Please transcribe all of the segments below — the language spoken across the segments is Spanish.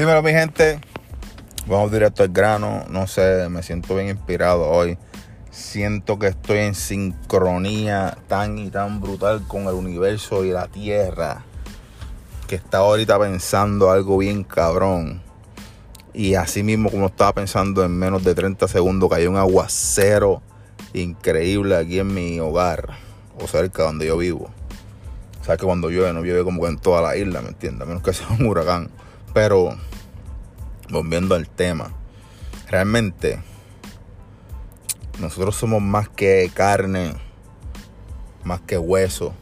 Dímelo, mi gente. Vamos directo al grano. No sé, me siento bien inspirado hoy. Siento que estoy en sincronía tan y tan brutal con el universo y la tierra. Que estaba ahorita pensando algo bien cabrón. Y así mismo como estaba pensando en menos de 30 segundos cayó un aguacero increíble aquí en mi hogar. O cerca donde yo vivo. O sea que cuando llueve no llueve como que en toda la isla, ¿me entiendes? A menos que sea un huracán. Pero volviendo al tema, realmente nosotros somos más que carne, más que hueso,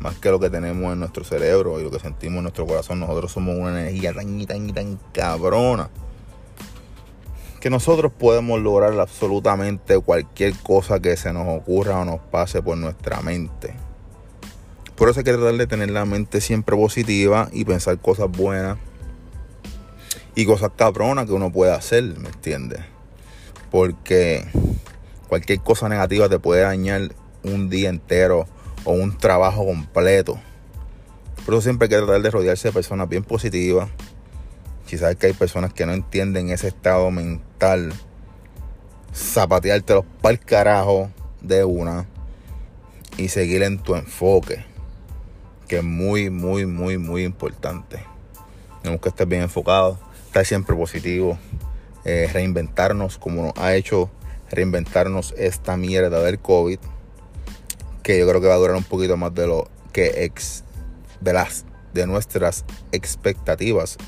más que lo que tenemos en nuestro cerebro y lo que sentimos en nuestro corazón. Nosotros somos una energía tan y tan y tan cabrona que nosotros podemos lograr absolutamente cualquier cosa que se nos ocurra o nos pase por nuestra mente. Por eso hay que tratar de tener la mente siempre positiva y pensar cosas buenas y cosas cabronas que uno puede hacer, ¿me entiendes? Porque cualquier cosa negativa te puede dañar un día entero o un trabajo completo. Por eso siempre hay que tratar de rodearse de personas bien positivas. Si sabes que hay personas que no entienden ese estado mental, zapateártelos para el carajo de una y seguir en tu enfoque, que es muy, muy, muy, muy importante. Tenemos que estar bien enfocados estar siempre positivo, eh, reinventarnos como nos ha hecho reinventarnos esta mierda del COVID, que yo creo que va a durar un poquito más de lo que ex, de las de nuestras expectativas.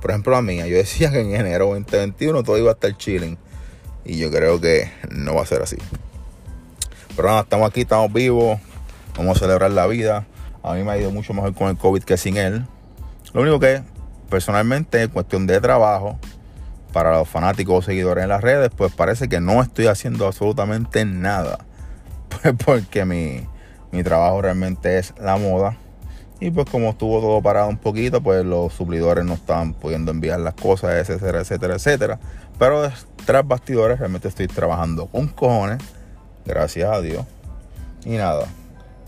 Por ejemplo, la mía, yo decía que en enero 2021 todo iba a estar chilling y yo creo que no va a ser así. Pero nada, estamos aquí, estamos vivos, vamos a celebrar la vida. A mí me ha ido mucho mejor con el COVID que sin él. Lo único que personalmente, en cuestión de trabajo, para los fanáticos o seguidores en las redes, pues parece que no estoy haciendo absolutamente nada. Pues porque mi, mi trabajo realmente es la moda. Y pues como estuvo todo parado un poquito, pues los suplidores no estaban pudiendo enviar las cosas, etcétera, etcétera, etcétera. Pero tras bastidores realmente estoy trabajando con cojones, gracias a Dios. Y nada,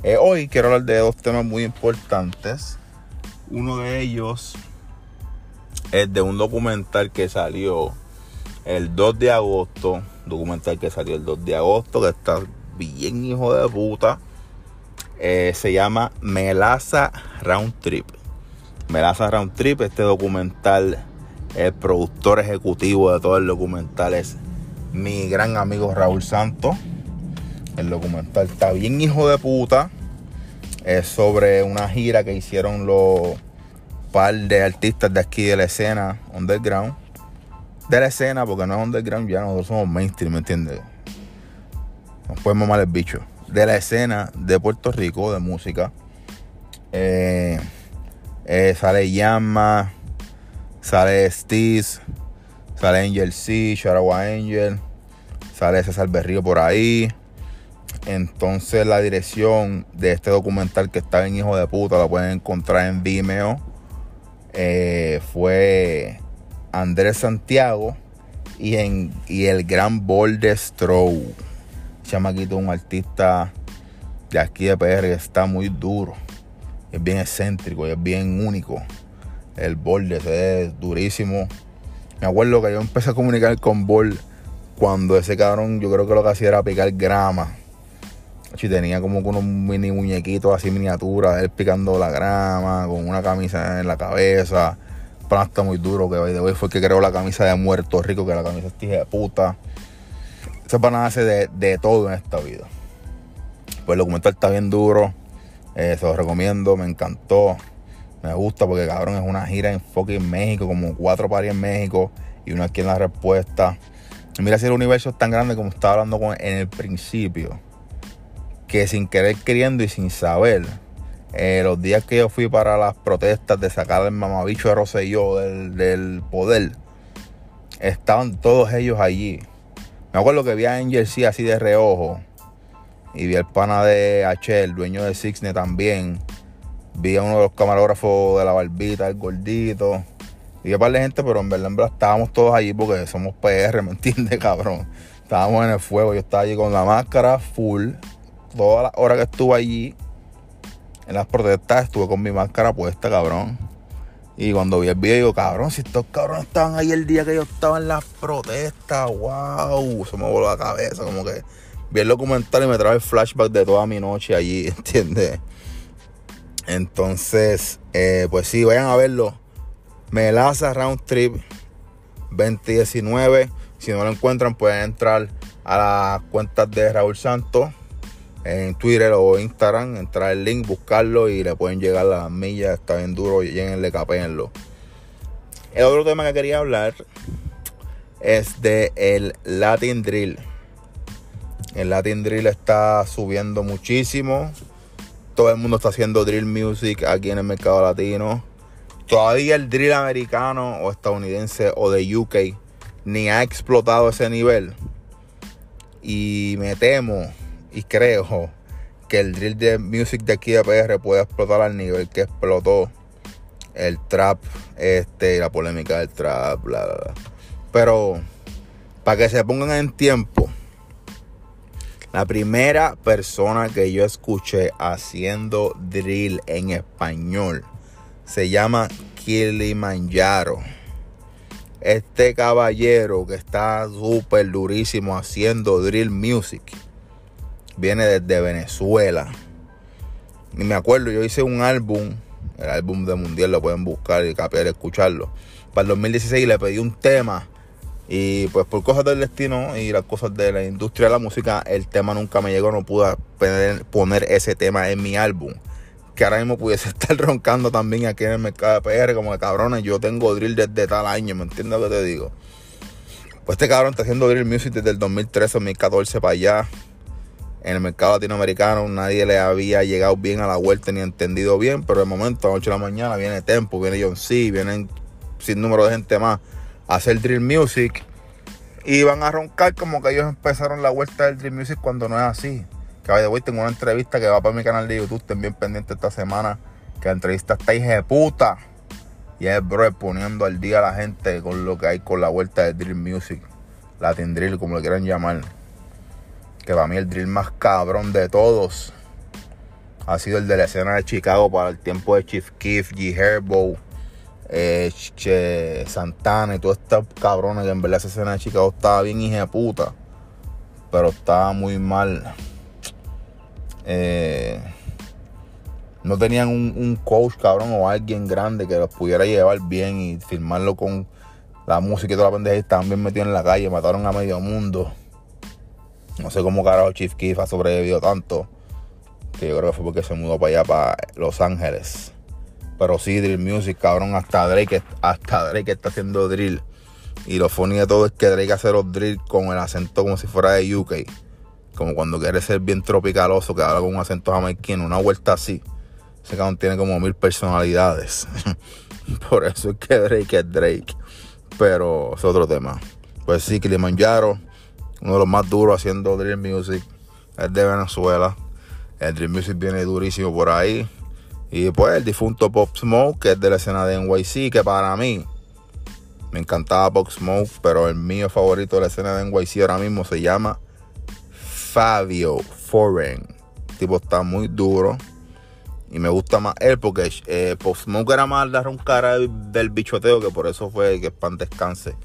eh, hoy quiero hablar de dos temas muy importantes. Uno de ellos es de un documental que salió el 2 de agosto. Documental que salió el 2 de agosto, que está bien hijo de puta. Eh, se llama Melaza Round Trip. Melaza Round Trip, este documental, el productor ejecutivo de todo el documental es mi gran amigo Raúl Santos. El documental está bien hijo de puta. Es sobre una gira que hicieron los par de artistas de aquí de la escena underground. De la escena, porque no es underground ya, nosotros somos mainstream, ¿me entiendes? Nos podemos mal el bicho. De la escena de Puerto Rico, de música. Eh, eh, sale Yama, sale Steez, sale Angel C, Sharawa Angel, sale César Berrío por ahí. Entonces la dirección de este documental que está en Hijo de Puta la pueden encontrar en Vimeo eh, fue Andrés Santiago y, en, y el gran Bolde Strow. Chamaquito, un artista de aquí de PR que está muy duro. Es bien excéntrico y es bien único. El Bolde es durísimo. Me acuerdo que yo empecé a comunicar con Bol cuando ese cabrón, yo creo que lo que hacía era picar grama y tenía como unos mini muñequitos así miniaturas, él picando la grama, con una camisa en la cabeza. Plasta muy duro, que de hoy fue el que creó la camisa de Muerto Rico, que la camisa es de puta. Ese pana hace de, de, todo en esta vida. Pues el documental está bien duro. Eh, se lo recomiendo, me encantó. Me gusta porque cabrón es una gira en fucking México, como cuatro paris en México y una aquí en la respuesta. mira si el universo es tan grande como estaba hablando en el principio que sin querer queriendo y sin saber, eh, los días que yo fui para las protestas de sacar al mamabicho de Rosselló del, del poder, estaban todos ellos allí. Me acuerdo que vi a Angel C así de reojo. Y vi al pana de H, el dueño de Sixne también. Vi a uno de los camarógrafos de la barbita, el gordito. Vi a par de gente, pero en verdad, en verdad estábamos todos allí porque somos PR, ¿me entiendes, cabrón? Estábamos en el fuego. Yo estaba allí con la máscara full toda la hora que estuve allí en las protestas, estuve con mi máscara puesta, cabrón. Y cuando vi el video, digo, cabrón, si estos cabrones estaban ahí el día que yo estaba en las protestas, wow, se me voló la cabeza, como que vi el documental y me trae el flashback de toda mi noche allí, ¿entiendes? Entonces, eh, pues sí, vayan a verlo. Melaza Round Trip 2019. Si no lo encuentran, pueden entrar a las cuentas de Raúl Santos en Twitter o Instagram, entrar el link, buscarlo y le pueden llegar las millas. Está bien duro, lléguenle, capéenlo. El otro tema que quería hablar es de el Latin Drill. El Latin Drill está subiendo muchísimo. Todo el mundo está haciendo drill music aquí en el mercado latino. Todavía el drill americano o estadounidense o de UK ni ha explotado ese nivel. Y me temo y creo que el drill de music de aquí de PR puede explotar al nivel que explotó el trap, este, la polémica del trap, bla, bla. Pero para que se pongan en tiempo, la primera persona que yo escuché haciendo drill en español se llama Kilimanjaro. Este caballero que está súper durísimo haciendo drill music viene desde Venezuela. Y me acuerdo, yo hice un álbum, el álbum de Mundial, lo pueden buscar y capiar, escucharlo. Para el 2016 le pedí un tema y pues por cosas del destino y las cosas de la industria de la música, el tema nunca me llegó, no pude poner ese tema en mi álbum. Que ahora mismo pudiese estar roncando también aquí en el mercado de PR, como de cabrones, yo tengo drill desde tal año, ¿me entiendes lo que te digo? Pues este cabrón está haciendo drill music desde el 2013, 2014 para allá. En el mercado latinoamericano nadie le había llegado bien a la vuelta ni entendido bien, pero de momento a las 8 de la mañana viene Tempo, viene John C, vienen sin número de gente más hacer drill music y van a roncar como que ellos empezaron la vuelta del drill music cuando no es así. Que de hoy tengo una entrevista que va para mi canal de YouTube, estén bien pendiente esta semana, que la entrevista está hija de puta. Y es bro poniendo al día a la gente con lo que hay con la vuelta del drill music, Latin drill, como lo quieran llamar. Que para mí el drill más cabrón de todos ha sido el de la escena de Chicago para el tiempo de Chief Keef, G. Herbo eh, Santana y todos estos cabrones que en verdad esa escena de Chicago estaba bien hija de puta. Pero estaba muy mal. Eh, no tenían un, coach cabrón o alguien grande que los pudiera llevar bien y filmarlo con la música y toda la pendeja. Estaban bien metidos en la calle, mataron a medio mundo. No sé cómo carajo Chief Keef ha sobrevivido tanto. Que yo creo que fue porque se mudó para allá, para Los Ángeles. Pero sí, drill music, cabrón. Hasta Drake, hasta Drake está haciendo drill. Y lo funny de todo es que Drake hace los drill con el acento como si fuera de UK. Como cuando quiere ser bien tropicaloso, que habla con un acento jamaiquino, una vuelta así. Ese cabrón tiene como mil personalidades. Por eso es que Drake es Drake. Pero es otro tema. Pues sí, Kilimanjaro, uno de los más duros haciendo drill music. Es de Venezuela. El drill music viene durísimo por ahí. Y pues el difunto Pop Smoke, que es de la escena de NYC, que para mí me encantaba Pop Smoke, pero el mío favorito de la escena de NYC ahora mismo se llama Fabio Foreign. El tipo está muy duro. Y me gusta más él porque eh, Pop Smoke era más dar un cara del bichoteo, que por eso fue que pan descanse.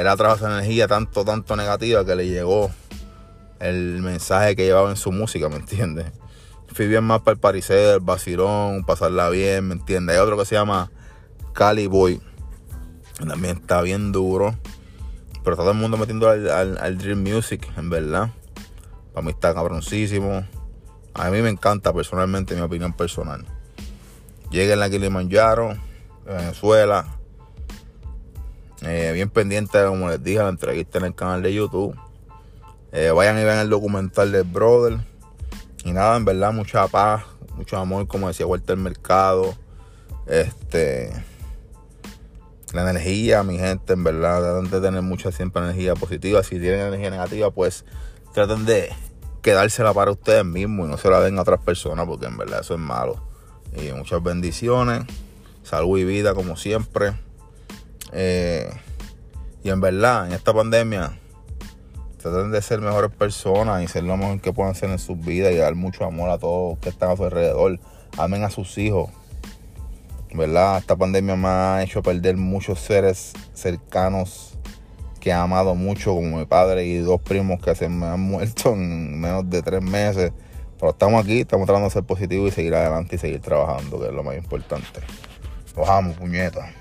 Él atrajo esa energía tanto, tanto negativa que le llegó el mensaje que llevaba en su música, ¿me entiendes? Fui bien más para el parecer, el vacilón, pasarla bien, ¿me entiendes? Hay otro que se llama Cali Boy. También está bien duro. Pero está todo el mundo metiendo al, Dream Music, en verdad. Para mí está cabroncísimo. A mí me encanta personalmente, mi opinión personal. Lleguen a Kilimanjaro, Venezuela. Eh, bien pendiente, como les dije, la entrevista en el canal de YouTube. Eh, vayan y vean el documental del Brother. Y nada, en verdad, mucha paz, mucho amor, como decía al Mercado. Este. La energía, mi gente, en verdad, traten de tener mucha siempre energía positiva. Si tienen energía negativa, pues traten de quedársela para ustedes mismos y no se la den a otras personas, porque en verdad eso es malo. Y muchas bendiciones, salud y vida, como siempre. Eh, y en verdad, en esta pandemia, traten de ser mejores personas y ser lo mejor que puedan hacer en sus vidas y dar mucho amor a todos que están a su alrededor. Amen a sus hijos. ¿verdad? Esta pandemia me ha hecho perder muchos seres cercanos que he amado mucho, como mi padre y dos primos que se me han muerto en menos de tres meses. Pero estamos aquí, estamos tratando de ser positivos y seguir adelante y seguir trabajando, que es lo más importante. Los amo, puñetas.